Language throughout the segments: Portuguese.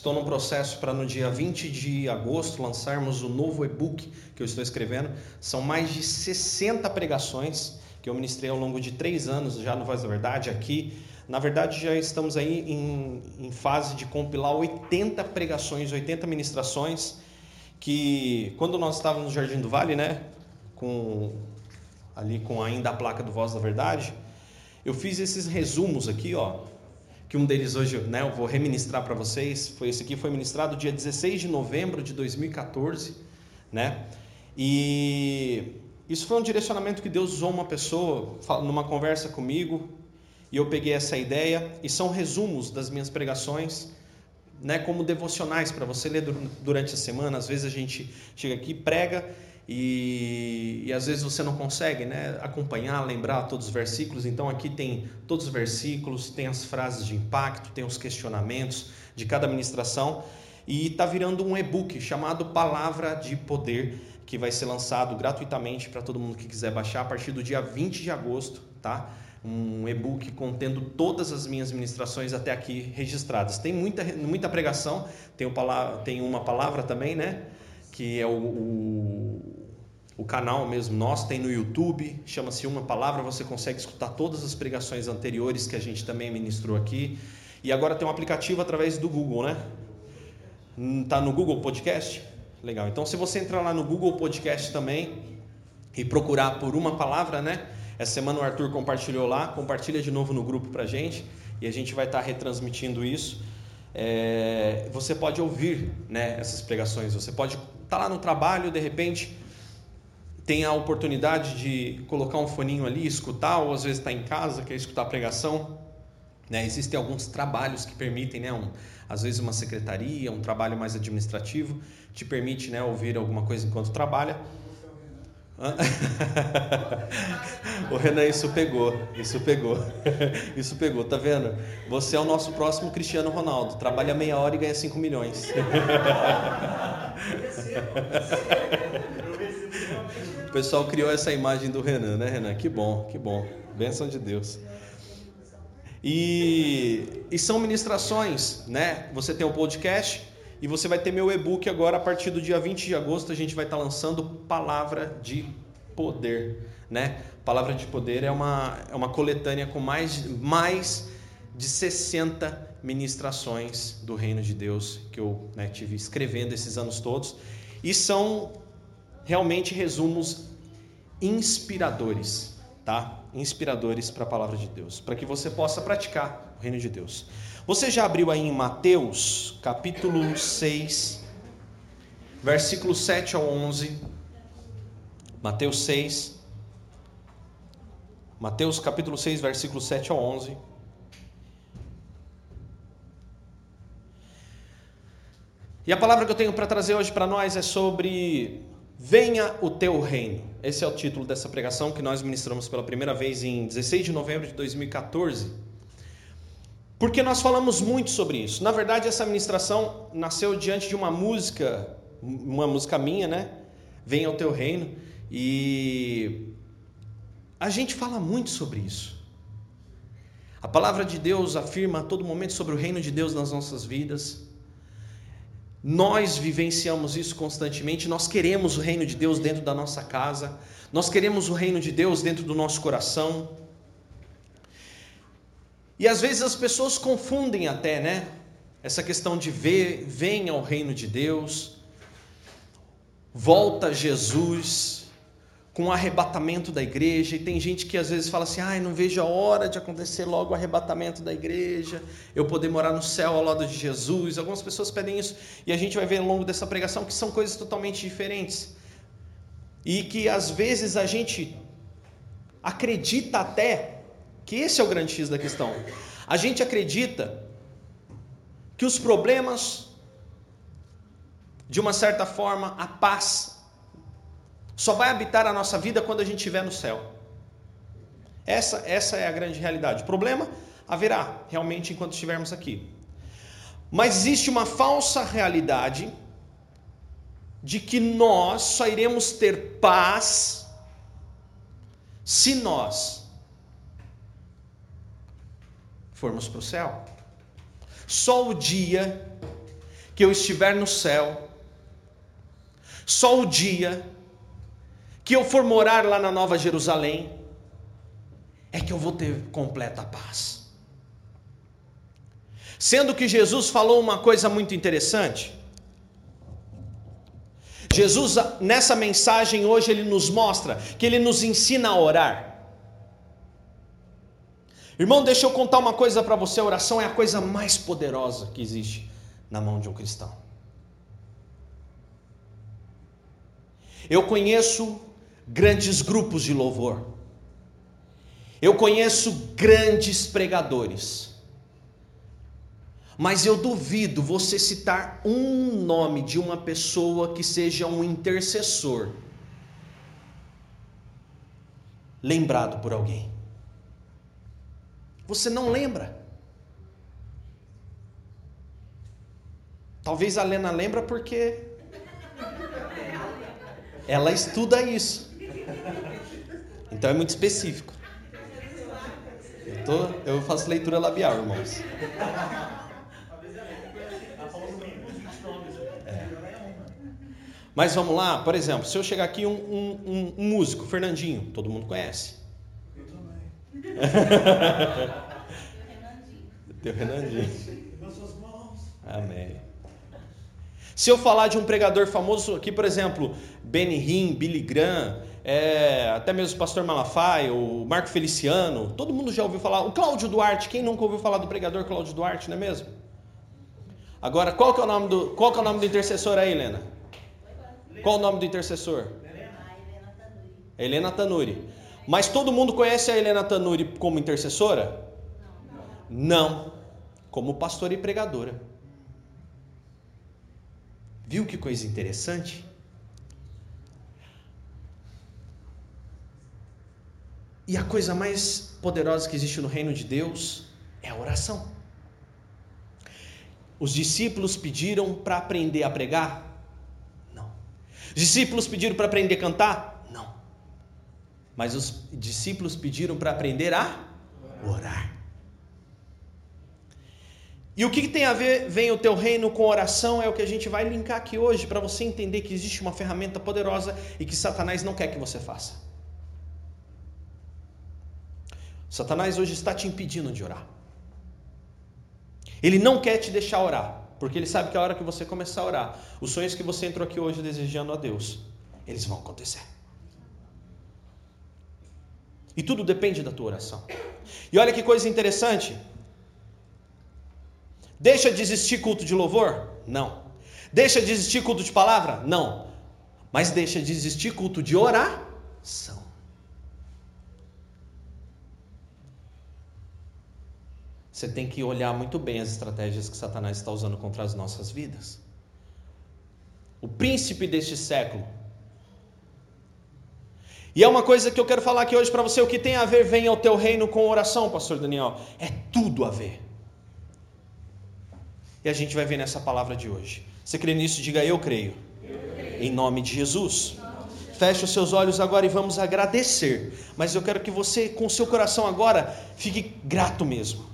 Estou num processo para no dia 20 de agosto lançarmos o novo e-book que eu estou escrevendo. São mais de 60 pregações que eu ministrei ao longo de três anos já no Voz da Verdade aqui. Na verdade, já estamos aí em, em fase de compilar 80 pregações, 80 ministrações, que quando nós estávamos no Jardim do Vale, né, com ali com ainda a placa do Voz da Verdade, eu fiz esses resumos aqui, ó, que um deles hoje né, eu vou reministrar para vocês. Foi esse aqui, foi ministrado dia 16 de novembro de 2014, né? E isso foi um direcionamento que Deus usou uma pessoa numa conversa comigo, e eu peguei essa ideia, e são resumos das minhas pregações, né, como devocionais para você ler durante a semana. Às vezes a gente chega aqui, prega e, e, às vezes você não consegue né, acompanhar, lembrar todos os versículos. Então aqui tem todos os versículos, tem as frases de impacto, tem os questionamentos de cada ministração e está virando um e-book chamado Palavra de Poder que vai ser lançado gratuitamente para todo mundo que quiser baixar a partir do dia 20 de agosto, tá? Um e-book contendo todas as minhas ministrações até aqui registradas. Tem muita, muita pregação, tem, o, tem uma palavra também, né? Que é o, o o canal mesmo nosso tem no YouTube, chama-se Uma Palavra, você consegue escutar todas as pregações anteriores que a gente também ministrou aqui. E agora tem um aplicativo através do Google, né? Tá no Google Podcast? Legal. Então se você entrar lá no Google Podcast também e procurar por uma palavra, né? Essa semana o Arthur compartilhou lá, compartilha de novo no grupo pra gente e a gente vai estar tá retransmitindo isso. É, você pode ouvir né, essas pregações, você pode tá lá no trabalho, de repente tem a oportunidade de colocar um foninho ali, escutar, ou às vezes está em casa, quer escutar a pregação. Né? Existem alguns trabalhos que permitem, né? Um, às vezes uma secretaria, um trabalho mais administrativo, te permite né, ouvir alguma coisa enquanto trabalha. o Renan, isso pegou, isso pegou, isso pegou, tá vendo? Você é o nosso próximo Cristiano Ronaldo, trabalha meia hora e ganha 5 milhões. O pessoal criou essa imagem do Renan, né, Renan? Que bom, que bom. Bênção de Deus. E, e são ministrações, né? Você tem o um podcast e você vai ter meu e-book agora a partir do dia 20 de agosto. A gente vai estar lançando Palavra de Poder, né? Palavra de Poder é uma, é uma coletânea com mais, mais de 60 ministrações do Reino de Deus que eu né, tive escrevendo esses anos todos. E são realmente resumos inspiradores, tá? Inspiradores para a palavra de Deus, para que você possa praticar o reino de Deus. Você já abriu aí em Mateus, capítulo 6, versículo 7 ao 11. Mateus 6. Mateus capítulo 6, versículo 7 ao 11. E a palavra que eu tenho para trazer hoje para nós é sobre Venha o teu reino. Esse é o título dessa pregação que nós ministramos pela primeira vez em 16 de novembro de 2014. Porque nós falamos muito sobre isso. Na verdade, essa ministração nasceu diante de uma música, uma música minha, né? Venha o teu reino. E a gente fala muito sobre isso. A palavra de Deus afirma a todo momento sobre o reino de Deus nas nossas vidas. Nós vivenciamos isso constantemente, nós queremos o reino de Deus dentro da nossa casa, nós queremos o reino de Deus dentro do nosso coração. E às vezes as pessoas confundem até, né? Essa questão de ver, venha ao reino de Deus, volta Jesus, com o arrebatamento da igreja, e tem gente que às vezes fala assim: ai, não vejo a hora de acontecer logo o arrebatamento da igreja, eu poder morar no céu ao lado de Jesus. Algumas pessoas pedem isso, e a gente vai ver ao longo dessa pregação que são coisas totalmente diferentes, e que às vezes a gente acredita até que esse é o grande X da questão. A gente acredita que os problemas, de uma certa forma, a paz só vai habitar a nossa vida quando a gente estiver no céu. Essa, essa é a grande realidade. Problema haverá realmente enquanto estivermos aqui. Mas existe uma falsa realidade de que nós só iremos ter paz se nós formos para o céu. Só o dia que eu estiver no céu, só o dia que eu for morar lá na Nova Jerusalém, é que eu vou ter completa paz. Sendo que Jesus falou uma coisa muito interessante. Jesus, nessa mensagem hoje, ele nos mostra que ele nos ensina a orar. Irmão, deixa eu contar uma coisa para você: a oração é a coisa mais poderosa que existe na mão de um cristão. Eu conheço grandes grupos de louvor, eu conheço grandes pregadores, mas eu duvido você citar um nome de uma pessoa que seja um intercessor lembrado por alguém. Você não lembra. Talvez a Lena lembra porque ela estuda isso. Então é muito específico. Eu, tô, eu faço leitura labial, irmãos. É. Mas vamos lá, por exemplo, se eu chegar aqui um, um, um músico, Fernandinho, todo mundo conhece. Teu Renandinho. Amém. Se eu falar de um pregador famoso aqui, por exemplo, Benny Hinn, Billy Graham, é, até mesmo o pastor Malafaia, o Marco Feliciano, todo mundo já ouviu falar. O Cláudio Duarte, quem nunca ouviu falar do pregador Cláudio Duarte, não é mesmo? Agora, qual que é o nome do, qual que é o nome do intercessor aí, Helena? Qual o nome do intercessor? Helena Tanuri. Mas todo mundo conhece a Helena Tanuri como intercessora? Não. Como pastora e pregadora. Viu que coisa interessante? E a coisa mais poderosa que existe no reino de Deus é a oração. Os discípulos pediram para aprender a pregar? Não. Os discípulos pediram para aprender a cantar? Mas os discípulos pediram para aprender a orar. E o que, tem a ver, vem o teu reino com oração, é o que a gente vai linkar aqui hoje, para você entender que existe uma ferramenta poderosa e que Satanás não quer que você faça. Satanás hoje está te impedindo de orar. Ele não quer te deixar orar, porque ele sabe que a hora que você começar a orar, os sonhos que você entrou aqui hoje desejando a Deus, eles vão acontecer. E tudo depende da tua oração. E olha que coisa interessante. Deixa de existir culto de louvor? Não. Deixa de existir culto de palavra? Não. Mas deixa de existir culto de oração. Você tem que olhar muito bem as estratégias que Satanás está usando contra as nossas vidas. O príncipe deste século. E é uma coisa que eu quero falar aqui hoje para você: o que tem a ver, vem ao teu reino com oração, Pastor Daniel. É tudo a ver. E a gente vai ver nessa palavra de hoje. Você crê nisso? Diga eu creio. Eu creio. Em nome de Jesus. Feche os seus olhos agora e vamos agradecer. Mas eu quero que você, com seu coração agora, fique grato mesmo.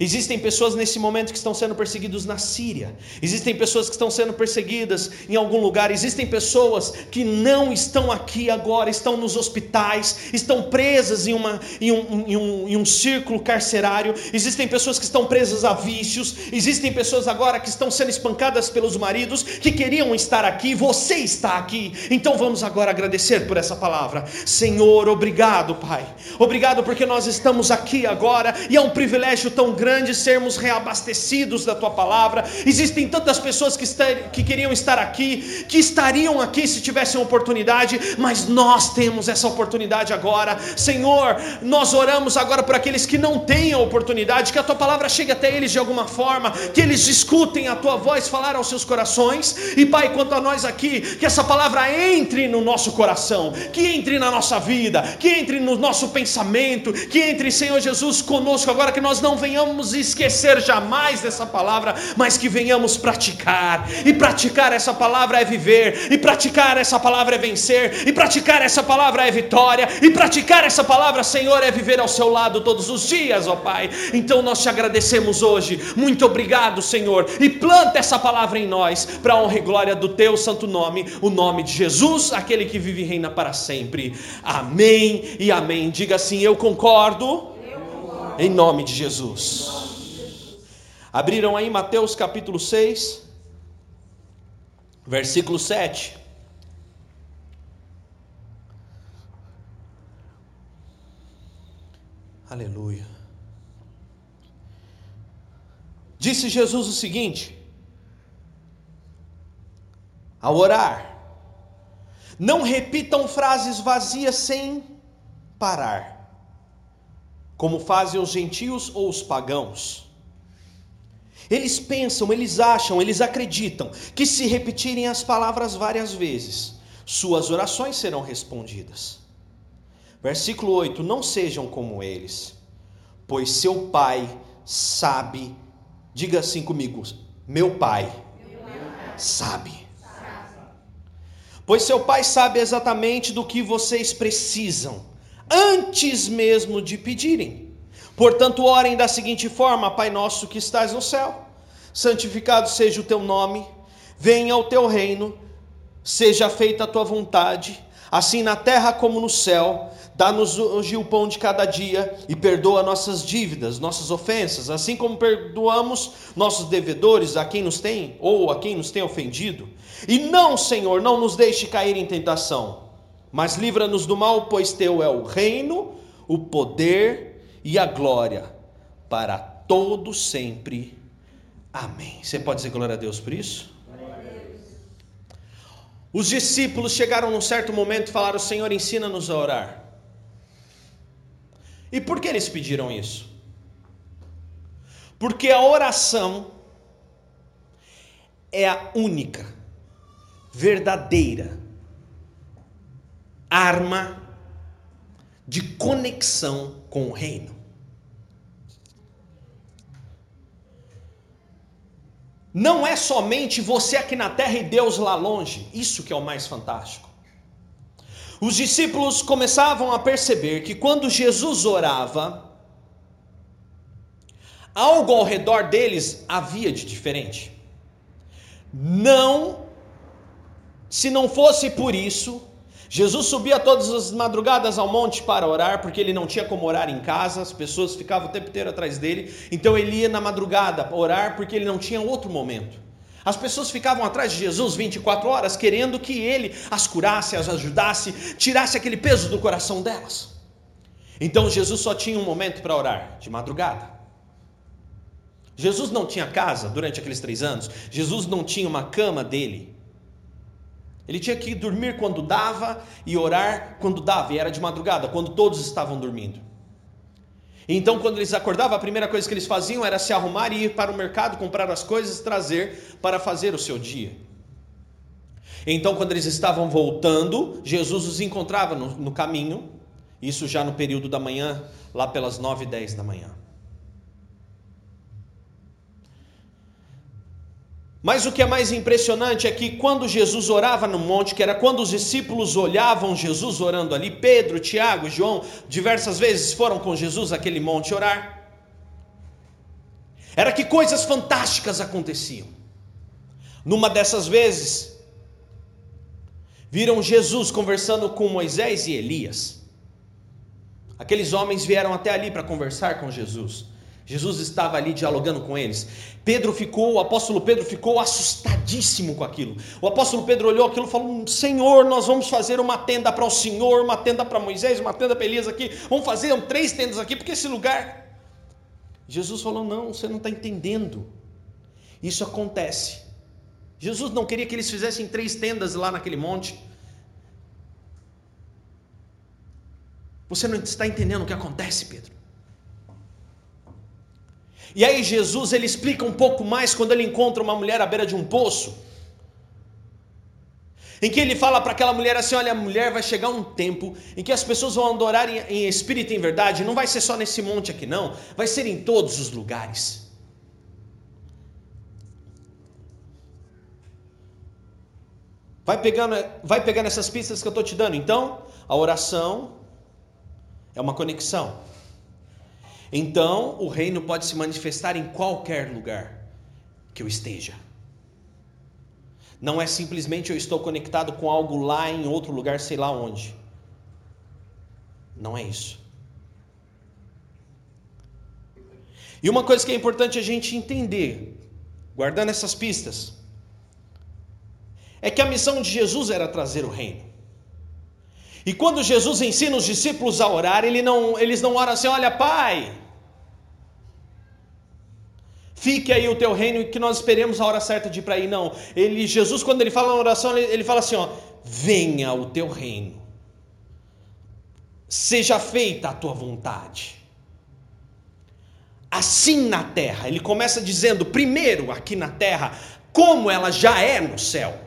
Existem pessoas nesse momento que estão sendo perseguidos na Síria. Existem pessoas que estão sendo perseguidas em algum lugar. Existem pessoas que não estão aqui agora, estão nos hospitais, estão presas em, uma, em, um, em, um, em um círculo carcerário. Existem pessoas que estão presas a vícios. Existem pessoas agora que estão sendo espancadas pelos maridos que queriam estar aqui. Você está aqui. Então vamos agora agradecer por essa palavra. Senhor, obrigado, Pai. Obrigado porque nós estamos aqui agora e é um privilégio tão grande grande sermos reabastecidos da tua palavra. Existem tantas pessoas que, estar, que queriam estar aqui, que estariam aqui se tivessem oportunidade, mas nós temos essa oportunidade agora. Senhor, nós oramos agora por aqueles que não têm a oportunidade, que a tua palavra chegue até eles de alguma forma, que eles escutem a tua voz falar aos seus corações. E Pai, quanto a nós aqui, que essa palavra entre no nosso coração, que entre na nossa vida, que entre no nosso pensamento, que entre, Senhor Jesus, conosco agora, que nós não venhamos venhamos esquecer jamais dessa palavra, mas que venhamos praticar. E praticar essa palavra é viver, e praticar essa palavra é vencer, e praticar essa palavra é vitória, e praticar essa palavra, Senhor, é viver ao seu lado todos os dias, ó Pai. Então nós te agradecemos hoje. Muito obrigado, Senhor. E planta essa palavra em nós, para honra e glória do teu santo nome, o nome de Jesus, aquele que vive e reina para sempre. Amém e amém. Diga assim: Eu concordo. Em nome de Jesus. Abriram aí Mateus capítulo 6, versículo 7. Aleluia. Disse Jesus o seguinte: ao orar, não repitam frases vazias sem parar como fazem os gentios ou os pagãos. Eles pensam, eles acham, eles acreditam que se repetirem as palavras várias vezes, suas orações serão respondidas. Versículo 8: Não sejam como eles, pois seu Pai sabe, diga assim comigo, meu Pai, sabe. Pois seu Pai sabe exatamente do que vocês precisam antes mesmo de pedirem. Portanto, orem da seguinte forma: Pai nosso que estás no céu, santificado seja o teu nome, venha o teu reino, seja feita a tua vontade, assim na terra como no céu. Dá-nos hoje o pão de cada dia e perdoa nossas dívidas, nossas ofensas, assim como perdoamos nossos devedores a quem nos tem ou a quem nos tem ofendido. E não, Senhor, não nos deixe cair em tentação mas livra-nos do mal, pois teu é o reino, o poder e a glória para todo sempre. Amém. Você pode dizer glória a Deus por isso? Os discípulos chegaram num certo momento e falaram: Senhor, ensina-nos a orar. E por que eles pediram isso? Porque a oração é a única, verdadeira, arma de conexão com o reino. Não é somente você aqui na terra e Deus lá longe, isso que é o mais fantástico. Os discípulos começavam a perceber que quando Jesus orava, algo ao redor deles havia de diferente. Não, se não fosse por isso, Jesus subia todas as madrugadas ao monte para orar, porque ele não tinha como orar em casa, as pessoas ficavam o tempo inteiro atrás dele, então ele ia na madrugada orar, porque ele não tinha outro momento. As pessoas ficavam atrás de Jesus 24 horas, querendo que ele as curasse, as ajudasse, tirasse aquele peso do coração delas. Então Jesus só tinha um momento para orar, de madrugada. Jesus não tinha casa durante aqueles três anos, Jesus não tinha uma cama dele. Ele tinha que dormir quando dava e orar quando dava, e era de madrugada, quando todos estavam dormindo. Então, quando eles acordavam, a primeira coisa que eles faziam era se arrumar e ir para o mercado, comprar as coisas e trazer para fazer o seu dia. Então, quando eles estavam voltando, Jesus os encontrava no, no caminho, isso já no período da manhã, lá pelas nove e dez da manhã. Mas o que é mais impressionante é que quando Jesus orava no monte, que era quando os discípulos olhavam Jesus orando ali, Pedro, Tiago, João, diversas vezes foram com Jesus aquele monte orar. Era que coisas fantásticas aconteciam. Numa dessas vezes, viram Jesus conversando com Moisés e Elias. Aqueles homens vieram até ali para conversar com Jesus. Jesus estava ali dialogando com eles. Pedro ficou, o apóstolo Pedro ficou assustadíssimo com aquilo. O apóstolo Pedro olhou aquilo e falou: Senhor, nós vamos fazer uma tenda para o Senhor, uma tenda para Moisés, uma tenda para Elias aqui. Vamos fazer três tendas aqui, porque esse lugar. Jesus falou: Não, você não está entendendo. Isso acontece. Jesus não queria que eles fizessem três tendas lá naquele monte. Você não está entendendo o que acontece, Pedro. E aí Jesus ele explica um pouco mais quando ele encontra uma mulher à beira de um poço. em que ele fala para aquela mulher assim: olha, mulher, vai chegar um tempo em que as pessoas vão adorar em, em espírito e em verdade, não vai ser só nesse monte aqui, não, vai ser em todos os lugares. Vai pegando, vai pegando essas pistas que eu estou te dando. Então, a oração é uma conexão. Então, o reino pode se manifestar em qualquer lugar que eu esteja. Não é simplesmente eu estou conectado com algo lá em outro lugar, sei lá onde. Não é isso. E uma coisa que é importante a gente entender, guardando essas pistas, é que a missão de Jesus era trazer o reino. E quando Jesus ensina os discípulos a orar, ele não, eles não oram assim: olha, Pai, Fique aí o teu reino e que nós esperemos a hora certa de ir para aí. Não. Ele, Jesus, quando ele fala na oração, ele, ele fala assim: ó, venha o teu reino. Seja feita a tua vontade. Assim na terra. Ele começa dizendo, primeiro aqui na terra, como ela já é no céu.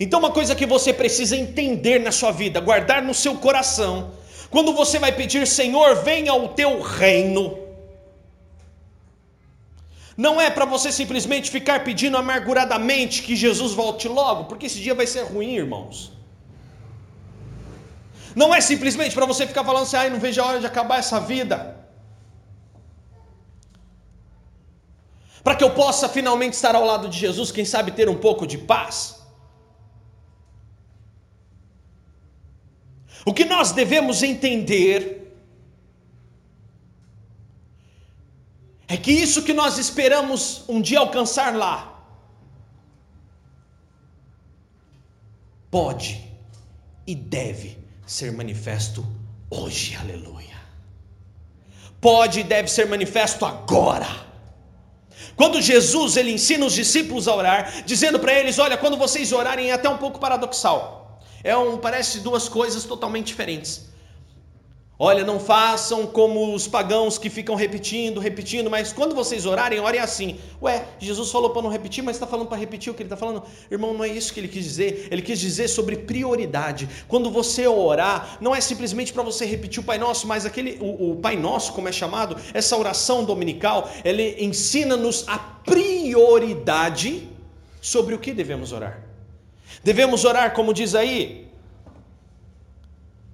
Então, uma coisa que você precisa entender na sua vida, guardar no seu coração, quando você vai pedir, Senhor, venha o teu reino, não é para você simplesmente ficar pedindo amarguradamente que Jesus volte logo, porque esse dia vai ser ruim, irmãos. Não é simplesmente para você ficar falando assim, ai, não vejo a hora de acabar essa vida. Para que eu possa finalmente estar ao lado de Jesus, quem sabe ter um pouco de paz. O que nós devemos entender é que isso que nós esperamos um dia alcançar lá, pode e deve ser manifesto hoje, aleluia. Pode e deve ser manifesto agora. Quando Jesus ele ensina os discípulos a orar, dizendo para eles: Olha, quando vocês orarem, é até um pouco paradoxal. É um, parece duas coisas totalmente diferentes. Olha, não façam como os pagãos que ficam repetindo, repetindo, mas quando vocês orarem, orem assim. Ué, Jesus falou para não repetir, mas está falando para repetir o que ele está falando? Irmão, não é isso que ele quis dizer. Ele quis dizer sobre prioridade. Quando você orar, não é simplesmente para você repetir o Pai Nosso, mas aquele, o, o Pai Nosso, como é chamado, essa oração dominical, ele ensina-nos a prioridade sobre o que devemos orar. Devemos orar, como diz aí,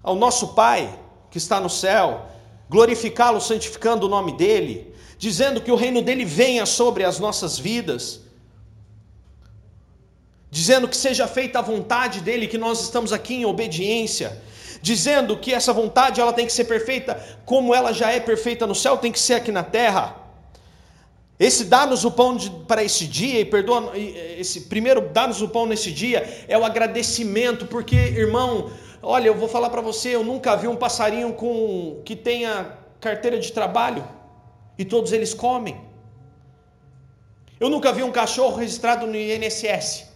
ao nosso Pai que está no céu, glorificá-lo, santificando o nome dEle, dizendo que o reino dEle venha sobre as nossas vidas, dizendo que seja feita a vontade dEle, que nós estamos aqui em obediência, dizendo que essa vontade ela tem que ser perfeita como ela já é perfeita no céu, tem que ser aqui na terra. Esse dá-nos o pão para esse dia, e perdoa, esse primeiro dá-nos o pão nesse dia, é o agradecimento, porque, irmão, olha, eu vou falar para você, eu nunca vi um passarinho com que tenha carteira de trabalho e todos eles comem. Eu nunca vi um cachorro registrado no INSS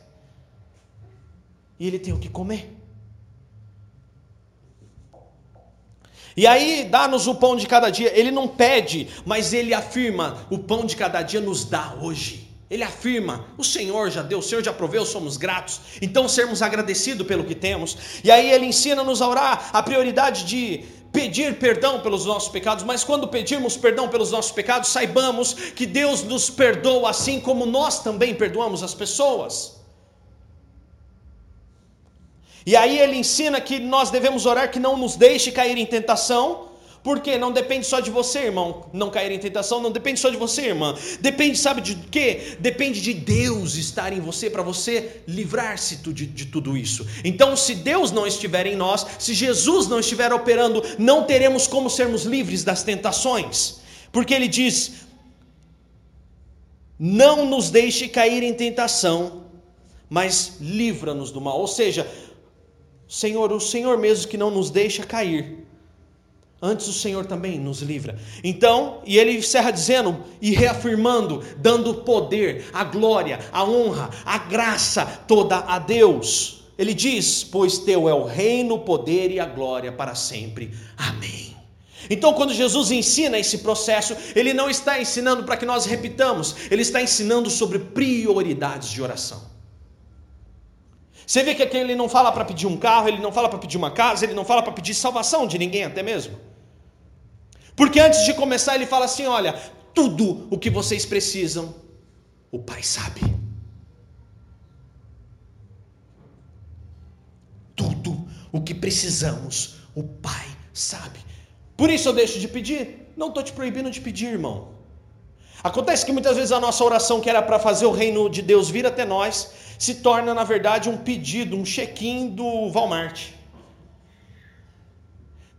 e ele tem o que comer. E aí, dá-nos o pão de cada dia. Ele não pede, mas ele afirma: o pão de cada dia nos dá hoje. Ele afirma: o Senhor já deu, o Senhor já proveu, somos gratos. Então, sermos agradecidos pelo que temos. E aí, ele ensina-nos a orar a prioridade de pedir perdão pelos nossos pecados, mas quando pedirmos perdão pelos nossos pecados, saibamos que Deus nos perdoa assim como nós também perdoamos as pessoas. E aí ele ensina que nós devemos orar que não nos deixe cair em tentação, porque não depende só de você, irmão, não cair em tentação, não depende só de você, irmã. Depende, sabe de quê? Depende de Deus estar em você para você livrar-se de, de tudo isso. Então, se Deus não estiver em nós, se Jesus não estiver operando, não teremos como sermos livres das tentações. Porque ele diz: Não nos deixe cair em tentação, mas livra-nos do mal. Ou seja, Senhor, o Senhor mesmo que não nos deixa cair. Antes o Senhor também nos livra. Então, e ele encerra dizendo e reafirmando, dando poder, a glória, a honra, a graça toda a Deus. Ele diz: Pois teu é o reino, o poder e a glória para sempre. Amém. Então, quando Jesus ensina esse processo, ele não está ensinando para que nós repitamos, ele está ensinando sobre prioridades de oração. Você vê que aqui ele não fala para pedir um carro, ele não fala para pedir uma casa, ele não fala para pedir salvação de ninguém, até mesmo. Porque antes de começar, ele fala assim: olha, tudo o que vocês precisam, o Pai sabe. Tudo o que precisamos, o Pai sabe. Por isso eu deixo de pedir. Não estou te proibindo de pedir, irmão. Acontece que muitas vezes a nossa oração, que era para fazer o reino de Deus vir até nós, se torna, na verdade, um pedido, um check-in do Walmart.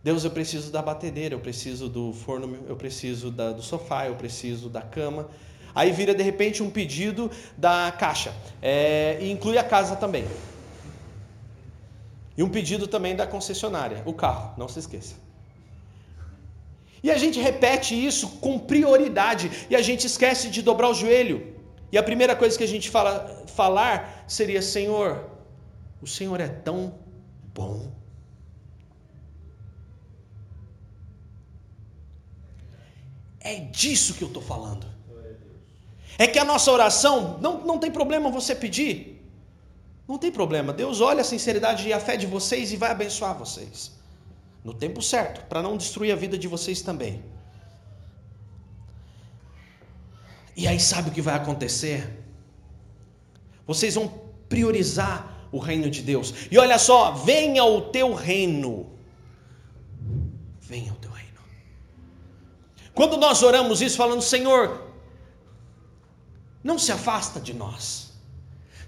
Deus, eu preciso da batedeira, eu preciso do forno, eu preciso da, do sofá, eu preciso da cama. Aí vira de repente um pedido da caixa, é, e inclui a casa também. E um pedido também da concessionária, o carro, não se esqueça. E a gente repete isso com prioridade e a gente esquece de dobrar o joelho. E a primeira coisa que a gente fala, falar seria: Senhor, o Senhor é tão bom. É disso que eu estou falando. É que a nossa oração, não, não tem problema você pedir. Não tem problema. Deus olha a sinceridade e a fé de vocês e vai abençoar vocês no tempo certo, para não destruir a vida de vocês também. E aí sabe o que vai acontecer? Vocês vão priorizar o reino de Deus. E olha só, venha o teu reino. Venha o teu reino. Quando nós oramos isso falando, Senhor, não se afasta de nós.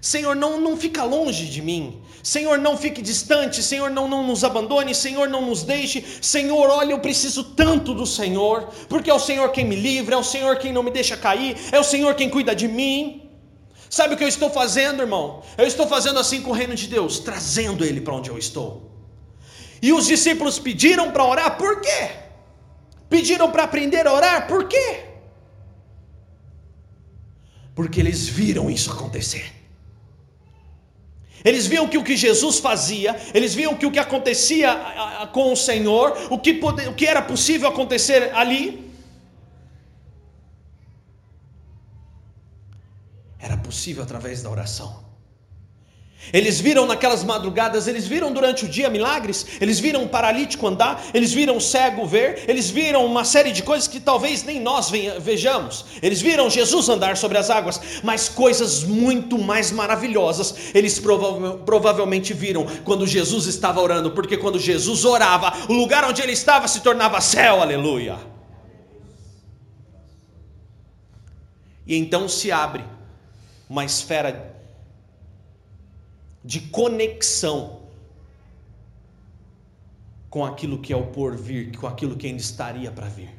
Senhor, não, não fica longe de mim. Senhor, não fique distante. Senhor, não, não nos abandone. Senhor, não nos deixe. Senhor, olha, eu preciso tanto do Senhor, porque é o Senhor quem me livra, é o Senhor quem não me deixa cair, é o Senhor quem cuida de mim. Sabe o que eu estou fazendo, irmão? Eu estou fazendo assim com o reino de Deus, trazendo ele para onde eu estou. E os discípulos pediram para orar, por quê? Pediram para aprender a orar, por quê? Porque eles viram isso acontecer. Eles viam que o que Jesus fazia, eles viam que o que acontecia com o Senhor, o que, pode, o que era possível acontecer ali, era possível através da oração. Eles viram naquelas madrugadas, eles viram durante o dia milagres, eles viram um paralítico andar, eles viram um cego ver, eles viram uma série de coisas que talvez nem nós vejamos. Eles viram Jesus andar sobre as águas, mas coisas muito mais maravilhosas eles provavelmente viram quando Jesus estava orando, porque quando Jesus orava, o lugar onde ele estava se tornava céu, aleluia. E então se abre uma esfera de conexão com aquilo que é o porvir, com aquilo que ainda estaria para vir.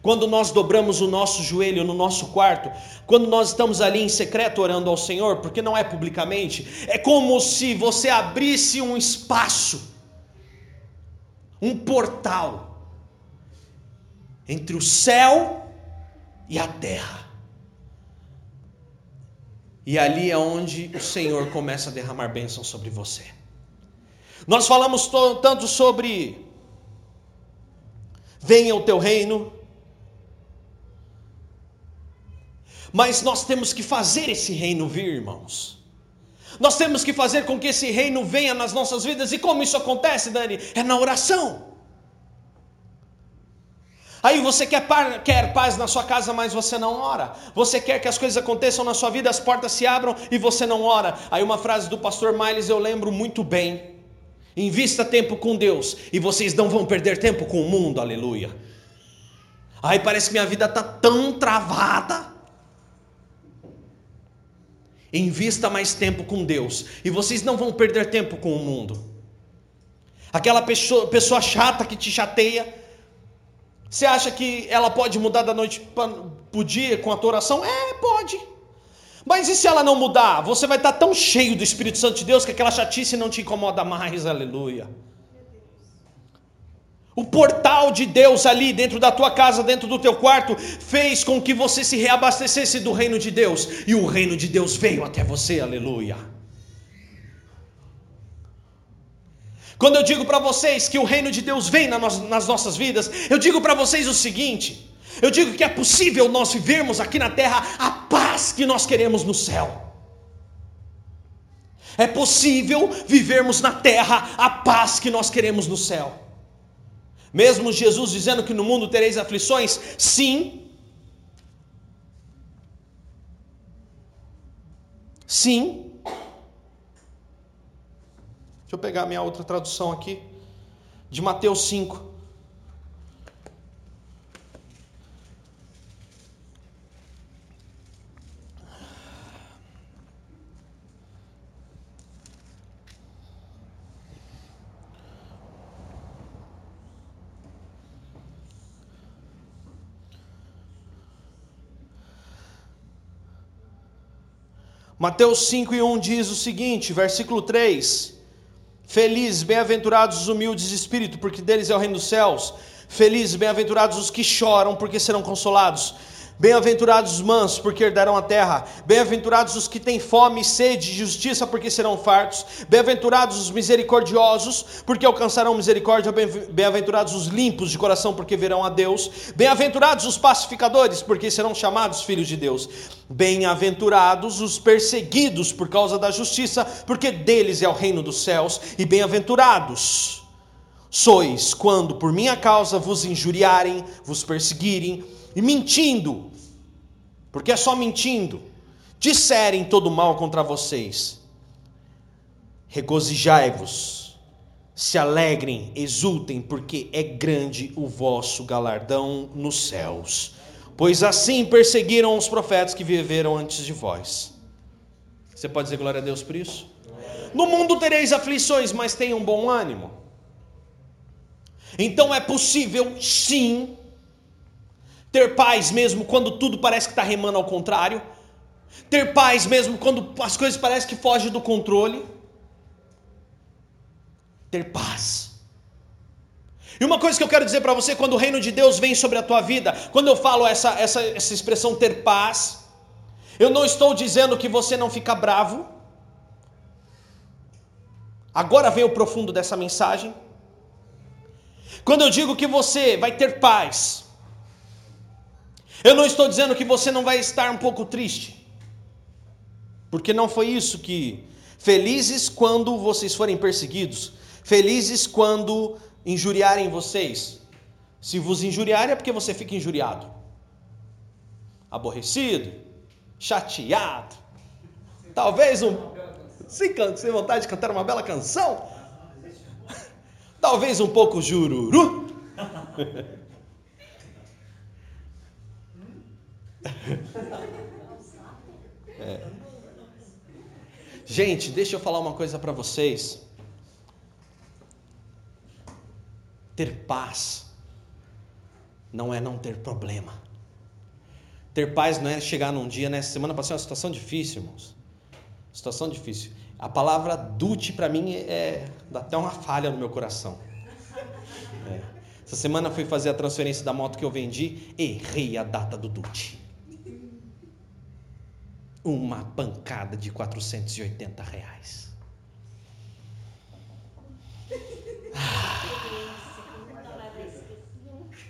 Quando nós dobramos o nosso joelho no nosso quarto, quando nós estamos ali em secreto orando ao Senhor, porque não é publicamente, é como se você abrisse um espaço, um portal entre o céu e a terra. E ali é onde o Senhor começa a derramar bênção sobre você. Nós falamos tanto sobre venha o teu reino, mas nós temos que fazer esse reino vir, irmãos. Nós temos que fazer com que esse reino venha nas nossas vidas. E como isso acontece, Dani? É na oração. Aí você quer, quer paz na sua casa, mas você não ora. Você quer que as coisas aconteçam na sua vida, as portas se abram e você não ora. Aí uma frase do pastor Miles eu lembro muito bem. Invista tempo com Deus e vocês não vão perder tempo com o mundo, aleluia. Aí parece que minha vida está tão travada. Invista mais tempo com Deus e vocês não vão perder tempo com o mundo. Aquela pessoa, pessoa chata que te chateia, você acha que ela pode mudar da noite para o dia com a tua oração? É, pode. Mas e se ela não mudar? Você vai estar tão cheio do Espírito Santo de Deus que aquela chatice não te incomoda mais, aleluia. O portal de Deus ali dentro da tua casa, dentro do teu quarto, fez com que você se reabastecesse do reino de Deus, e o reino de Deus veio até você, aleluia. Quando eu digo para vocês que o reino de Deus vem nas nossas vidas, eu digo para vocês o seguinte: eu digo que é possível nós vivermos aqui na terra a paz que nós queremos no céu. É possível vivermos na terra a paz que nós queremos no céu. Mesmo Jesus dizendo que no mundo tereis aflições, sim. Sim. Deixa eu pegar minha outra tradução aqui, de Mateus 5. Mateus 5 e 1 diz o seguinte, versículo 3: Felizes, bem-aventurados os humildes de espírito, porque deles é o reino dos céus. Felizes, bem-aventurados os que choram, porque serão consolados. Bem-aventurados os mansos, porque herdarão a terra. Bem-aventurados os que têm fome e sede de justiça, porque serão fartos. Bem-aventurados os misericordiosos, porque alcançarão misericórdia. Bem-aventurados os limpos de coração, porque verão a Deus. Bem-aventurados os pacificadores, porque serão chamados filhos de Deus. Bem-aventurados os perseguidos por causa da justiça, porque deles é o reino dos céus. E bem-aventurados sois quando por minha causa vos injuriarem, vos perseguirem e mentindo, porque é só mentindo, disserem todo mal contra vocês, regozijai-vos, se alegrem, exultem, porque é grande o vosso galardão nos céus, pois assim perseguiram os profetas que viveram antes de vós. Você pode dizer glória a Deus por isso? No mundo tereis aflições, mas tenham bom ânimo. Então é possível, sim, ter paz mesmo quando tudo parece que está remando ao contrário. Ter paz mesmo quando as coisas parecem que fogem do controle. Ter paz. E uma coisa que eu quero dizer para você, quando o reino de Deus vem sobre a tua vida, quando eu falo essa, essa, essa expressão ter paz, eu não estou dizendo que você não fica bravo. Agora vem o profundo dessa mensagem. Quando eu digo que você vai ter paz, eu não estou dizendo que você não vai estar um pouco triste, porque não foi isso que. Felizes quando vocês forem perseguidos, felizes quando injuriarem vocês. Se vos injuriarem é porque você fica injuriado, aborrecido, chateado, talvez um. Sem, sem vontade de cantar uma bela canção, talvez um pouco jururu. É. Gente, deixa eu falar uma coisa para vocês. Ter paz não é não ter problema. Ter paz não é chegar num dia, né? semana passou uma situação difícil, irmãos. Situação difícil. A palavra dute para mim é dá até uma falha no meu coração. É. Essa semana fui fazer a transferência da moto que eu vendi, errei a data do dute uma pancada de 480 reais. Ah,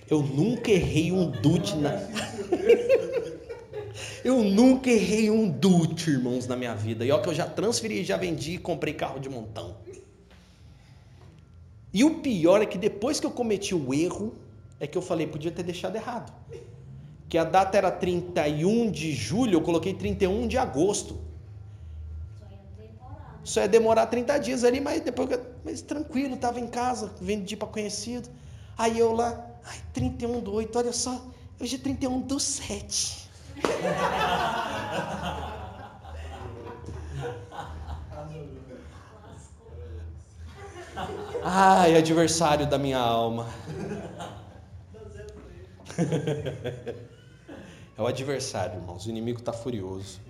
eu nunca errei um dute na. eu nunca errei um dute, irmãos, na minha vida. E ó, que eu já transferi, já vendi e comprei carro de montão. E o pior é que depois que eu cometi o erro, é que eu falei, podia ter deixado errado que a data era 31 de julho, eu coloquei 31 de agosto. Só ia demorar 30 dias ali, mas depois, mas tranquilo, estava em casa, vendi para conhecido. Aí eu lá, ai, 31 do 8, olha só, hoje é 31 do 7. Ai, adversário da minha alma. É o adversário, irmãos. O inimigo está furioso.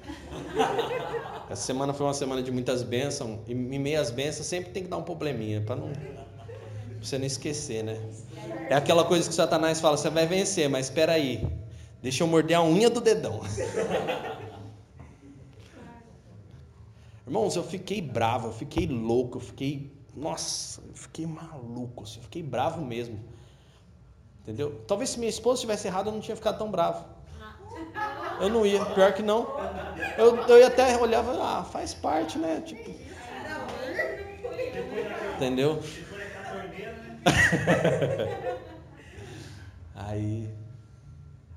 Essa semana foi uma semana de muitas bênçãos. E em meio às bênçãos sempre tem que dar um probleminha para não você não esquecer, né? É aquela coisa que Satanás fala: você vai vencer, mas espera aí. Deixa eu morder a unha do dedão. Irmãos, eu fiquei bravo, eu fiquei louco, eu fiquei nossa, eu fiquei maluco, assim, fiquei bravo mesmo. Entendeu? Talvez se minha esposa tivesse errado, eu não tinha ficado tão bravo. Eu não ia, pior que não. Eu, eu ia até olhava, ah, faz parte, né? Tipo. Entendeu? aí.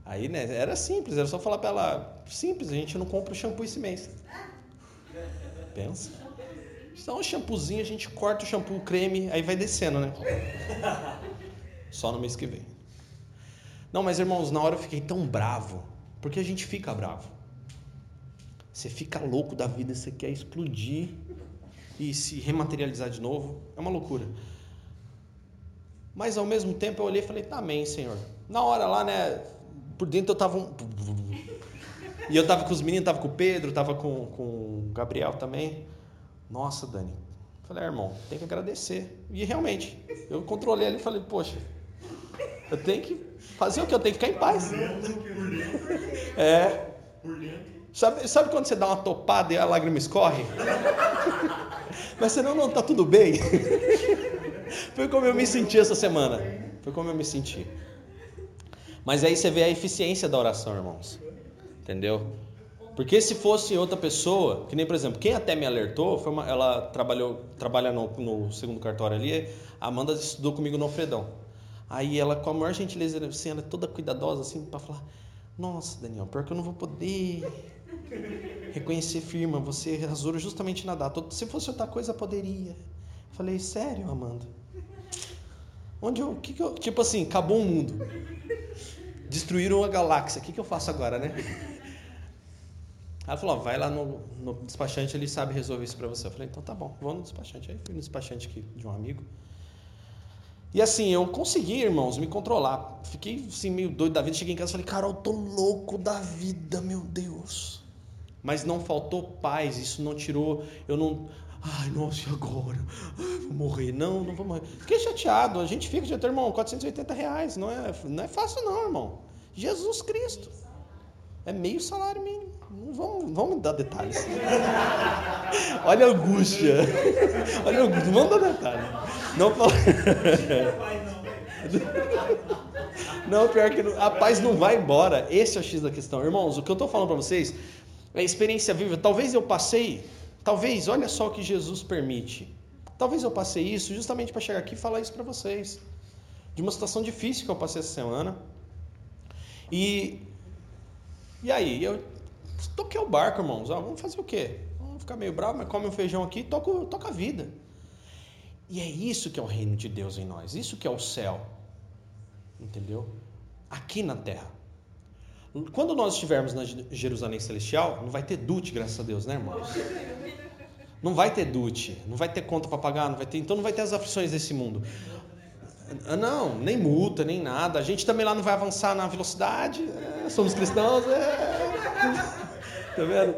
Aí, né? Era simples, era só falar pra ela, simples, a gente não compra shampoo esse mês. Pensa. Só um shampoozinho, a gente corta o shampoo, o creme, aí vai descendo, né? Só no mês que vem. Não, mas irmãos, na hora eu fiquei tão bravo, porque a gente fica bravo. Você fica louco da vida, você quer explodir e se rematerializar de novo. É uma loucura. Mas ao mesmo tempo eu olhei e falei, tá amém, Senhor. Na hora lá, né? Por dentro eu tava um. E eu tava com os meninos, tava com o Pedro, tava com, com o Gabriel também. Nossa, Dani. Falei, ah, irmão, tem que agradecer. E realmente, eu controlei ali e falei, poxa, eu tenho que fazer o que eu tenho que ficar em paz. É. Sabe, sabe quando você dá uma topada e a lágrima escorre? Mas senão não tá tudo bem. Foi como eu me senti essa semana. Foi como eu me senti. Mas aí você vê a eficiência da oração, irmãos. Entendeu? Porque se fosse outra pessoa, que nem por exemplo, quem até me alertou, foi uma, ela trabalhou, trabalha no, no segundo cartório ali, a Amanda estudou comigo no Alfredão. Aí ela, com a maior gentileza, assim, ela é toda cuidadosa, assim, para falar: Nossa, Daniel, pior que eu não vou poder reconhecer firma, você rasura justamente na data. Se fosse outra coisa, poderia. Falei: Sério, Amanda? Onde eu. Que que eu tipo assim, acabou o mundo. Destruíram a galáxia. O que, que eu faço agora, né? Ela falou: vai lá no, no despachante, ele sabe resolver isso para você. Eu falei: então tá bom, vou no despachante. Aí fui no despachante aqui de um amigo. E assim, eu consegui, irmãos, me controlar. Fiquei assim, meio doido da vida. Cheguei em casa e falei, Carol, tô louco da vida, meu Deus. Mas não faltou paz, isso não tirou. Eu não. Ai, nossa, e agora? Ai, vou morrer. Não, não vou morrer. Fiquei chateado. A gente fica, já irmão, 480 reais. Não é, não é fácil, não, irmão. Jesus Cristo. É meio salário mínimo. Não vamos, vamos dar detalhes. Olha a angústia. Olha a angústia. Vamos dar detalhes. Não. Não, pior que a paz não vai embora. Esse é o X da questão. Irmãos, o que eu estou falando para vocês é experiência viva. Talvez eu passei, talvez, olha só o que Jesus permite. Talvez eu passei isso justamente para chegar aqui e falar isso para vocês. De uma situação difícil que eu passei essa semana. E, e aí, eu toquei o barco, irmãos. Ah, vamos fazer o quê? Vamos ficar meio bravo, mas come um feijão aqui e toca a vida. E é isso que é o reino de Deus em nós, isso que é o céu. Entendeu? Aqui na terra. Quando nós estivermos na Jerusalém Celestial, não vai ter dute, graças a Deus, né, irmãos? Não vai ter dute, não vai ter conta para pagar, não vai ter, então não vai ter as aflições desse mundo. Ah, não, nem multa, nem nada. A gente também lá não vai avançar na velocidade. É, somos cristãos, é. Tá vendo?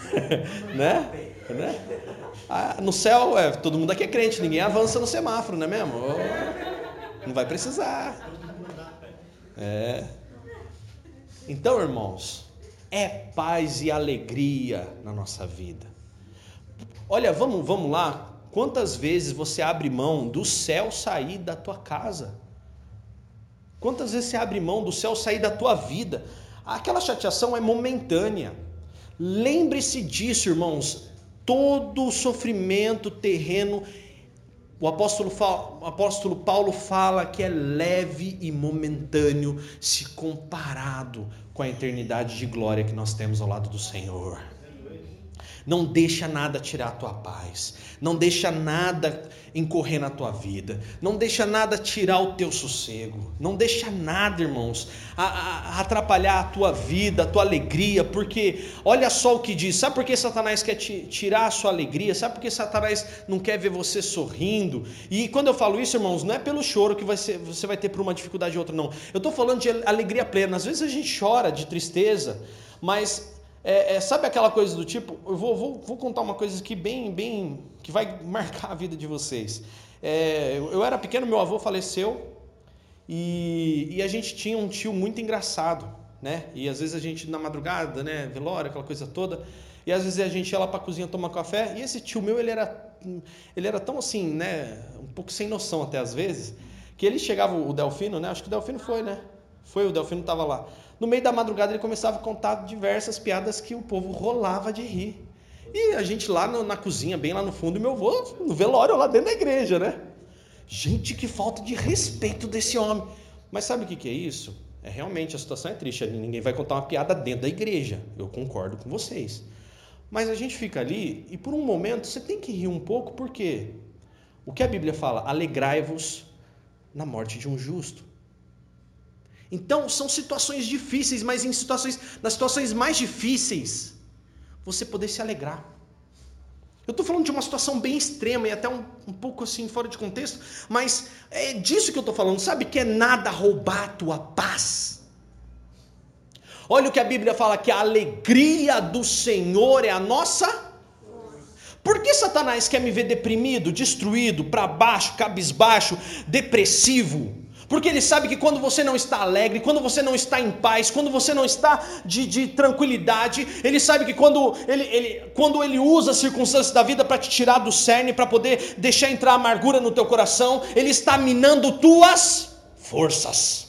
né? né? Ah, no céu, é, todo mundo aqui é crente, ninguém avança no semáforo, não é mesmo? Oh, não vai precisar. É. Então, irmãos, é paz e alegria na nossa vida. Olha, vamos, vamos lá. Quantas vezes você abre mão do céu sair da tua casa? Quantas vezes você abre mão do céu sair da tua vida? Aquela chateação é momentânea. Lembre-se disso, irmãos. Todo o sofrimento terreno, o apóstolo, o apóstolo Paulo fala que é leve e momentâneo se comparado com a eternidade de glória que nós temos ao lado do Senhor. Não deixa nada tirar a tua paz. Não deixa nada incorrer na tua vida. Não deixa nada tirar o teu sossego. Não deixa nada, irmãos, a, a, atrapalhar a tua vida, a tua alegria. Porque olha só o que diz. Sabe por que Satanás quer te, tirar a sua alegria? Sabe por que Satanás não quer ver você sorrindo? E quando eu falo isso, irmãos, não é pelo choro que ser, você vai ter por uma dificuldade ou outra, não. Eu estou falando de alegria plena. Às vezes a gente chora de tristeza, mas é, é, sabe aquela coisa do tipo, eu vou, vou, vou, contar uma coisa aqui bem, bem, que vai marcar a vida de vocês. É, eu, eu, era pequeno, meu avô faleceu e, e, a gente tinha um tio muito engraçado, né? E às vezes a gente na madrugada, né, velório, aquela coisa toda, e às vezes a gente ia lá para a cozinha tomar café e esse tio meu ele era ele era tão assim, né, um pouco sem noção até às vezes, que ele chegava, o Delfino, né, acho que o Delfino foi, né, foi, o Delfino estava lá. No meio da madrugada ele começava a contar diversas piadas que o povo rolava de rir. E a gente lá no, na cozinha, bem lá no fundo, e meu avô no velório lá dentro da igreja, né? Gente, que falta de respeito desse homem. Mas sabe o que, que é isso? É realmente a situação é triste. Ninguém vai contar uma piada dentro da igreja. Eu concordo com vocês. Mas a gente fica ali e por um momento você tem que rir um pouco, porque o que a Bíblia fala? Alegrai-vos na morte de um justo. Então são situações difíceis, mas em situações, nas situações mais difíceis, você poder se alegrar. Eu estou falando de uma situação bem extrema e até um, um, pouco assim fora de contexto, mas é disso que eu estou falando. Sabe que é nada roubar a tua paz. Olha o que a Bíblia fala: que a alegria do Senhor é a nossa. Por que Satanás quer me ver deprimido, destruído, para baixo, cabisbaixo, depressivo? Porque ele sabe que quando você não está alegre, quando você não está em paz, quando você não está de, de tranquilidade, ele sabe que quando ele, ele, quando ele usa as circunstâncias da vida para te tirar do cerne, para poder deixar entrar amargura no teu coração, ele está minando tuas forças.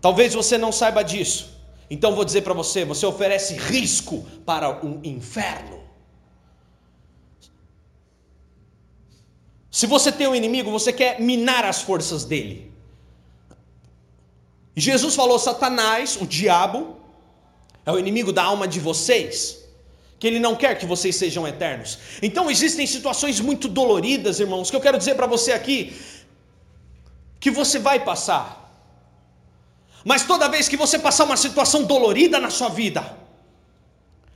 Talvez você não saiba disso. Então vou dizer para você: você oferece risco para o inferno. Se você tem um inimigo, você quer minar as forças dele. Jesus falou: Satanás, o diabo, é o inimigo da alma de vocês, que ele não quer que vocês sejam eternos. Então existem situações muito doloridas, irmãos, que eu quero dizer para você aqui, que você vai passar. Mas toda vez que você passar uma situação dolorida na sua vida,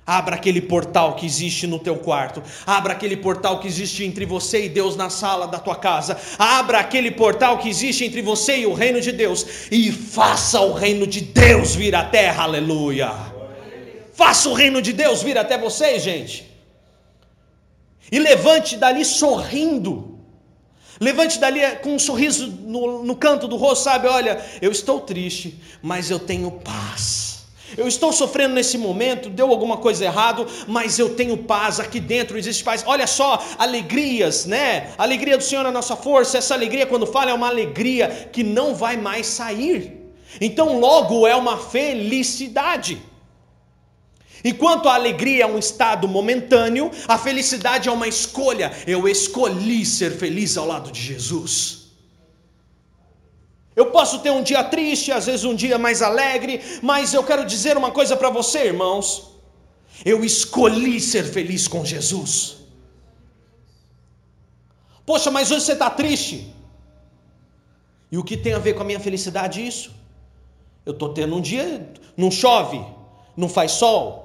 Abra aquele portal que existe no teu quarto. Abra aquele portal que existe entre você e Deus na sala da tua casa. Abra aquele portal que existe entre você e o reino de Deus. E faça o reino de Deus vir à terra. Aleluia. Faça o reino de Deus vir até vocês, gente. E levante dali sorrindo. Levante dali com um sorriso no, no canto do rosto, sabe? Olha, eu estou triste, mas eu tenho paz. Eu estou sofrendo nesse momento, deu alguma coisa errado, mas eu tenho paz aqui dentro, existe paz. Olha só, alegrias, né? A alegria do Senhor é a nossa força. Essa alegria, quando fala, é uma alegria que não vai mais sair. Então, logo é uma felicidade. Enquanto a alegria é um estado momentâneo, a felicidade é uma escolha. Eu escolhi ser feliz ao lado de Jesus. Eu posso ter um dia triste, às vezes um dia mais alegre, mas eu quero dizer uma coisa para você, irmãos. Eu escolhi ser feliz com Jesus. Poxa, mas hoje você está triste. E o que tem a ver com a minha felicidade isso? Eu estou tendo um dia, não chove, não faz sol,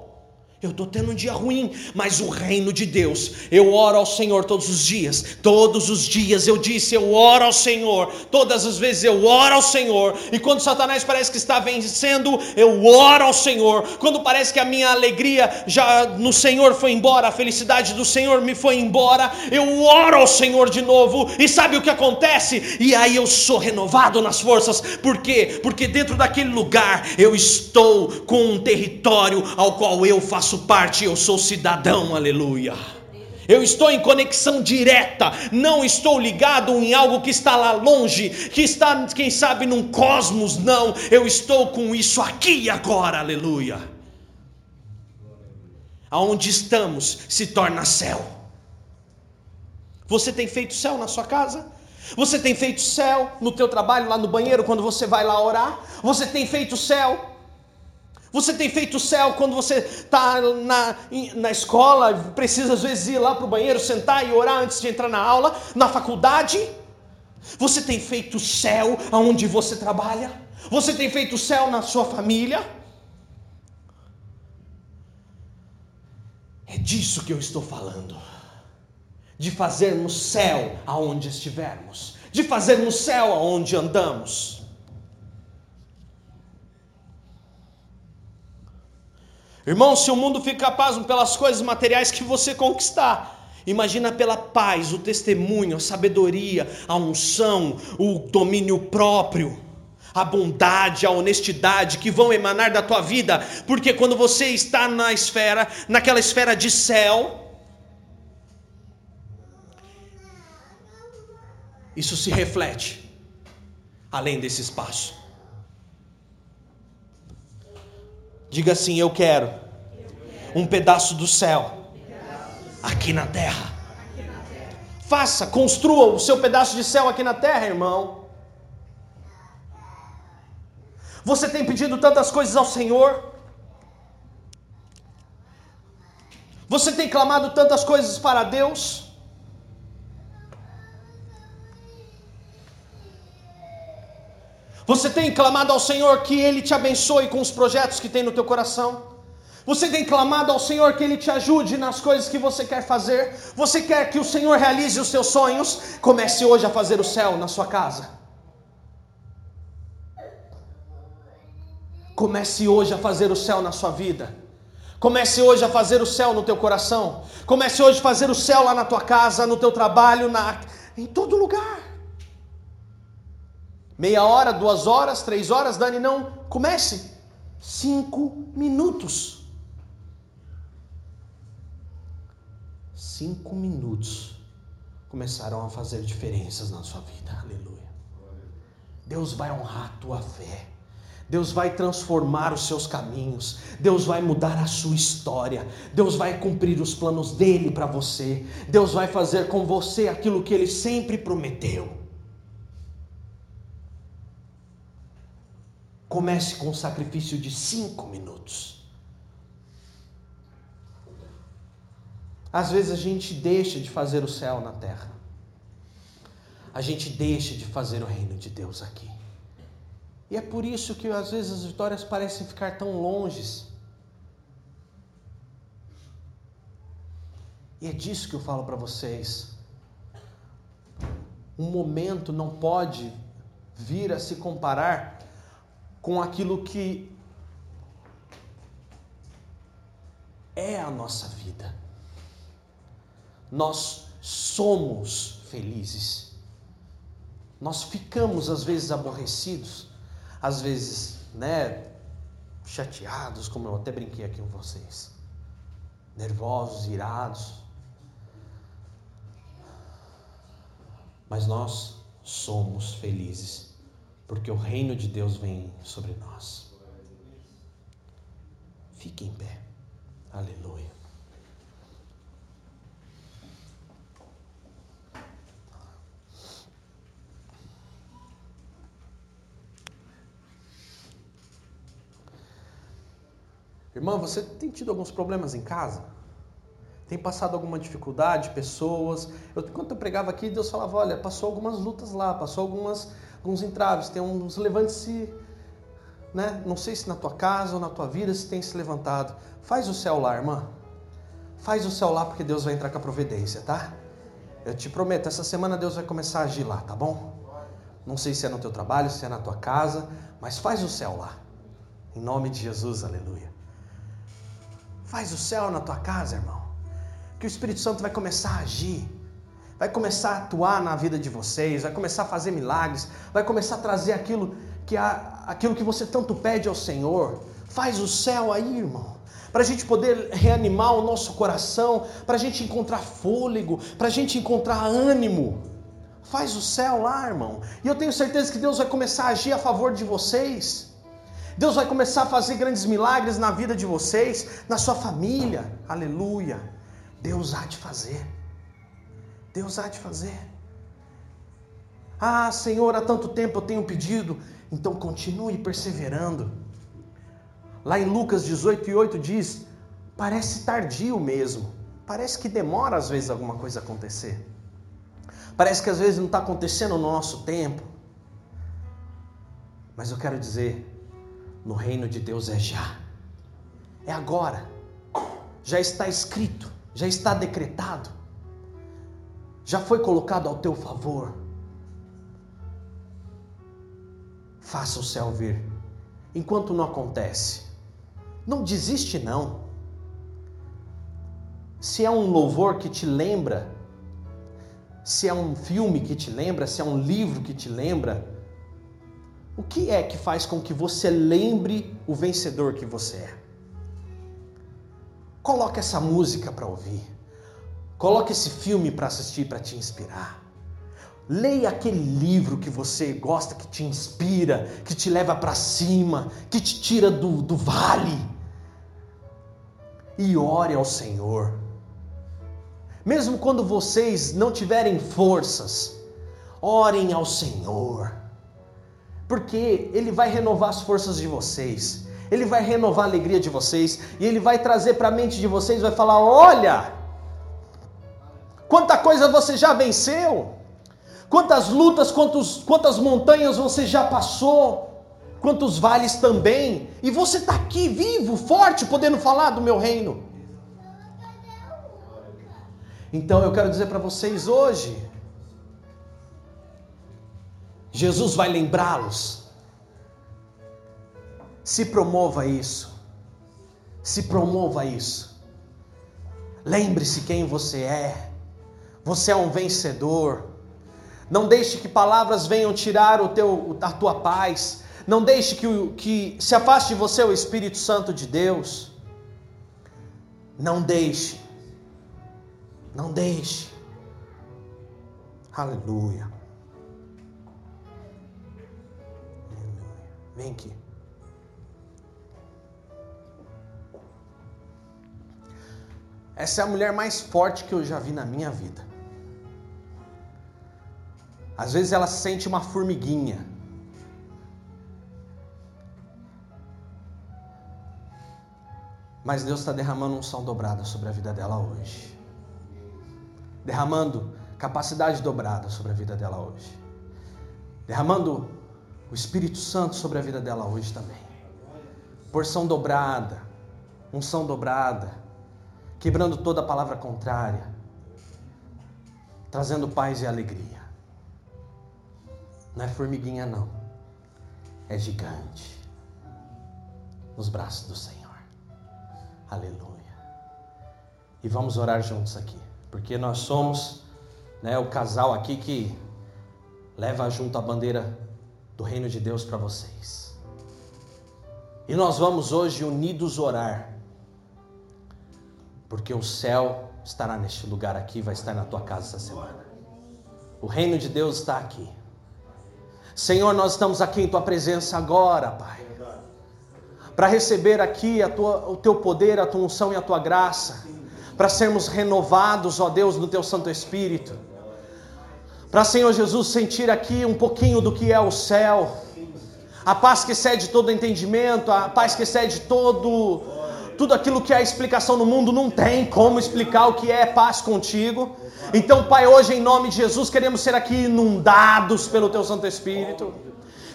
eu estou tendo um dia ruim, mas o reino de Deus, eu oro ao Senhor todos os dias, todos os dias eu disse, eu oro ao Senhor, todas as vezes eu oro ao Senhor, e quando Satanás parece que está vencendo, eu oro ao Senhor, quando parece que a minha alegria já no Senhor foi embora, a felicidade do Senhor me foi embora, eu oro ao Senhor de novo, e sabe o que acontece? E aí eu sou renovado nas forças, por quê? Porque dentro daquele lugar eu estou com um território ao qual eu faço faço parte, eu sou cidadão, aleluia. Eu estou em conexão direta, não estou ligado em algo que está lá longe, que está, quem sabe, num cosmos, não. Eu estou com isso aqui e agora, aleluia. Aonde estamos se torna céu. Você tem feito céu na sua casa? Você tem feito céu no teu trabalho, lá no banheiro, quando você vai lá orar? Você tem feito céu você tem feito o céu quando você está na, na escola, precisa às vezes ir lá para o banheiro, sentar e orar antes de entrar na aula, na faculdade? Você tem feito o céu aonde você trabalha? Você tem feito o céu na sua família? É disso que eu estou falando. De fazermos céu aonde estivermos, de fazermos céu aonde andamos. Irmão, se o mundo fica pasmo pelas coisas materiais que você conquistar, imagina pela paz, o testemunho, a sabedoria, a unção, o domínio próprio, a bondade, a honestidade que vão emanar da tua vida, porque quando você está na esfera, naquela esfera de céu, isso se reflete além desse espaço. Diga assim: Eu quero um pedaço do céu aqui na terra. Faça, construa o seu pedaço de céu aqui na terra, irmão. Você tem pedido tantas coisas ao Senhor. Você tem clamado tantas coisas para Deus. Você tem clamado ao Senhor que Ele te abençoe com os projetos que tem no teu coração. Você tem clamado ao Senhor que Ele te ajude nas coisas que você quer fazer. Você quer que o Senhor realize os seus sonhos. Comece hoje a fazer o céu na sua casa. Comece hoje a fazer o céu na sua vida. Comece hoje a fazer o céu no teu coração. Comece hoje a fazer o céu lá na tua casa, no teu trabalho, na... em todo lugar. Meia hora, duas horas, três horas, Dani, não. Comece. Cinco minutos. cinco minutos começaram a fazer diferenças na sua vida. Aleluia. Deus vai honrar a tua fé. Deus vai transformar os seus caminhos, Deus vai mudar a sua história, Deus vai cumprir os planos dele para você, Deus vai fazer com você aquilo que ele sempre prometeu. Comece com um sacrifício de cinco minutos. Às vezes a gente deixa de fazer o céu na terra. A gente deixa de fazer o reino de Deus aqui. E é por isso que às vezes as vitórias parecem ficar tão longes. E é disso que eu falo para vocês. Um momento não pode vir a se comparar com aquilo que é a nossa vida nós somos felizes. Nós ficamos às vezes aborrecidos, às vezes, né, chateados, como eu até brinquei aqui com vocês, nervosos, irados. Mas nós somos felizes, porque o reino de Deus vem sobre nós. Fique em pé. Aleluia. Irmã, você tem tido alguns problemas em casa? Tem passado alguma dificuldade, pessoas? Eu, eu pregava aqui, Deus falava: olha, passou algumas lutas lá, passou algumas, alguns entraves, tem uns levante-se, né? Não sei se na tua casa ou na tua vida se tem se levantado. Faz o céu lá, irmã. Faz o céu lá porque Deus vai entrar com a providência, tá? Eu te prometo, essa semana Deus vai começar a agir lá, tá bom? Não sei se é no teu trabalho, se é na tua casa, mas faz o céu lá. Em nome de Jesus, aleluia. Faz o céu na tua casa, irmão. Que o Espírito Santo vai começar a agir, vai começar a atuar na vida de vocês, vai começar a fazer milagres, vai começar a trazer aquilo que, há, aquilo que você tanto pede ao Senhor. Faz o céu aí, irmão para a gente poder reanimar o nosso coração, para a gente encontrar fôlego, para a gente encontrar ânimo. Faz o céu lá, irmão. E eu tenho certeza que Deus vai começar a agir a favor de vocês. Deus vai começar a fazer grandes milagres na vida de vocês, na sua família. Aleluia. Deus há de fazer. Deus há de fazer. Ah, Senhor, há tanto tempo eu tenho pedido. Então continue perseverando. Lá em Lucas 18 e 8 diz: parece tardio mesmo. Parece que demora às vezes alguma coisa acontecer. Parece que às vezes não está acontecendo no nosso tempo. Mas eu quero dizer, no reino de Deus é já. É agora. Já está escrito, já está decretado. Já foi colocado ao teu favor. Faça o céu vir. Enquanto não acontece, não desiste não. Se é um louvor que te lembra, se é um filme que te lembra, se é um livro que te lembra, O que é que faz com que você lembre o vencedor que você é? Coloque essa música para ouvir. Coloque esse filme para assistir para te inspirar. Leia aquele livro que você gosta, que te inspira, que te leva para cima, que te tira do, do vale. E ore ao Senhor. Mesmo quando vocês não tiverem forças, orem ao Senhor. Porque Ele vai renovar as forças de vocês. Ele vai renovar a alegria de vocês. E Ele vai trazer para a mente de vocês, vai falar: olha, quanta coisa você já venceu. Quantas lutas, quantos, quantas montanhas você já passou, quantos vales também, e você está aqui vivo, forte, podendo falar do meu reino. Então eu quero dizer para vocês hoje: Jesus vai lembrá-los. Se promova isso. Se promova isso. Lembre-se quem você é. Você é um vencedor. Não deixe que palavras venham tirar o teu, a tua paz. Não deixe que, que se afaste de você o Espírito Santo de Deus. Não deixe. Não deixe. Aleluia. Vem aqui. Essa é a mulher mais forte que eu já vi na minha vida. Às vezes ela sente uma formiguinha. Mas Deus está derramando um som dobrada sobre a vida dela hoje. Derramando capacidade dobrada sobre a vida dela hoje. Derramando o Espírito Santo sobre a vida dela hoje também. Porção dobrada, unção dobrada, quebrando toda a palavra contrária, trazendo paz e alegria. Não é formiguinha, não. É gigante. Nos braços do Senhor. Aleluia. E vamos orar juntos aqui. Porque nós somos né, o casal aqui que leva junto a bandeira do reino de Deus para vocês. E nós vamos hoje unidos orar. Porque o céu estará neste lugar aqui, vai estar na tua casa essa semana. O reino de Deus está aqui. Senhor, nós estamos aqui em tua presença agora, Pai. Para receber aqui tua, o teu poder, a tua unção e a tua graça. Para sermos renovados, ó Deus, no teu Santo Espírito. Para, Senhor Jesus, sentir aqui um pouquinho do que é o céu. A paz que excede todo entendimento, a paz que excede todo tudo aquilo que é a explicação no mundo não tem como explicar o que é paz contigo. Então, Pai, hoje em nome de Jesus queremos ser aqui inundados pelo Teu Santo Espírito.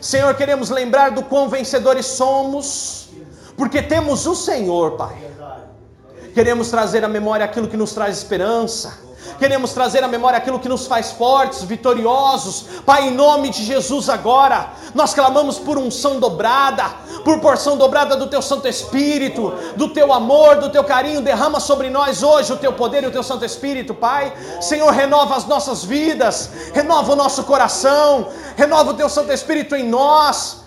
Senhor, queremos lembrar do quão vencedores somos, porque temos o Senhor, Pai. Queremos trazer à memória aquilo que nos traz esperança queremos trazer à memória aquilo que nos faz fortes, vitoriosos. Pai, em nome de Jesus, agora, nós clamamos por unção dobrada, por porção dobrada do Teu Santo Espírito, do Teu amor, do Teu carinho. Derrama sobre nós hoje o Teu poder e o Teu Santo Espírito, Pai. Senhor, renova as nossas vidas, renova o nosso coração, renova o Teu Santo Espírito em nós.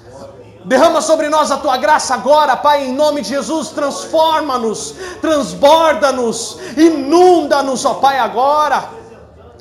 Derrama sobre nós a tua graça agora, Pai, em nome de Jesus. Transforma-nos, transborda-nos, inunda-nos, ó Pai, agora.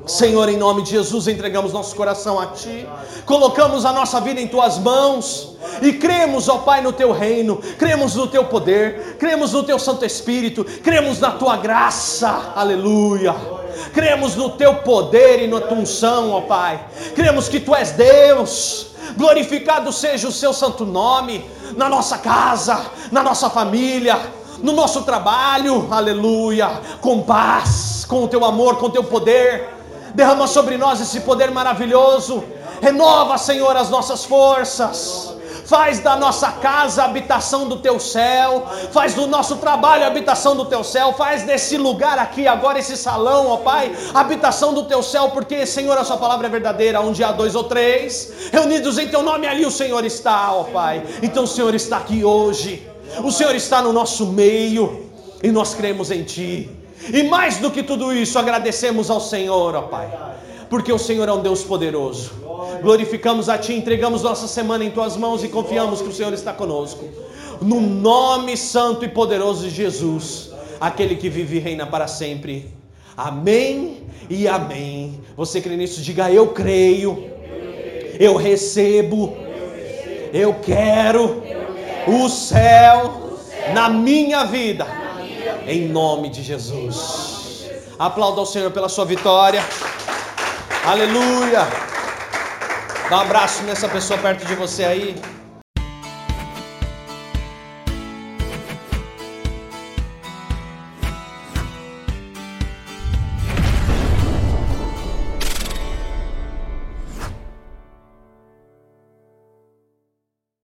Senhor, em nome de Jesus, entregamos nosso coração a Ti, colocamos a nossa vida em Tuas mãos e cremos, ó Pai, no Teu reino, cremos no Teu poder, cremos no Teu Santo Espírito, cremos na Tua graça, aleluia. Cremos no Teu poder e na Tua unção, ó Pai, cremos que Tu és Deus. Glorificado seja o seu santo nome, na nossa casa, na nossa família, no nosso trabalho, aleluia, com paz, com o teu amor, com o teu poder, derrama sobre nós esse poder maravilhoso, renova, Senhor, as nossas forças faz da nossa casa a habitação do teu céu, faz do nosso trabalho a habitação do teu céu, faz desse lugar aqui, agora esse salão, ó Pai, habitação do teu céu, porque, Senhor, a sua palavra é verdadeira, onde há dois ou três, reunidos em teu nome, ali o Senhor está, ó Pai. Então o Senhor está aqui hoje, o Senhor está no nosso meio, e nós cremos em Ti. E mais do que tudo isso, agradecemos ao Senhor, ó Pai, porque o Senhor é um Deus poderoso Glorificamos a Ti, entregamos nossa semana em Tuas mãos e confiamos que o Senhor está conosco. No nome santo e poderoso de Jesus, aquele que vive e reina para sempre. Amém e amém. Você crê nisso? Diga eu creio. Eu recebo. Eu quero o céu na minha vida. Em nome de Jesus. Aplauda ao Senhor pela sua vitória. Aleluia. Dá um abraço nessa pessoa perto de você aí.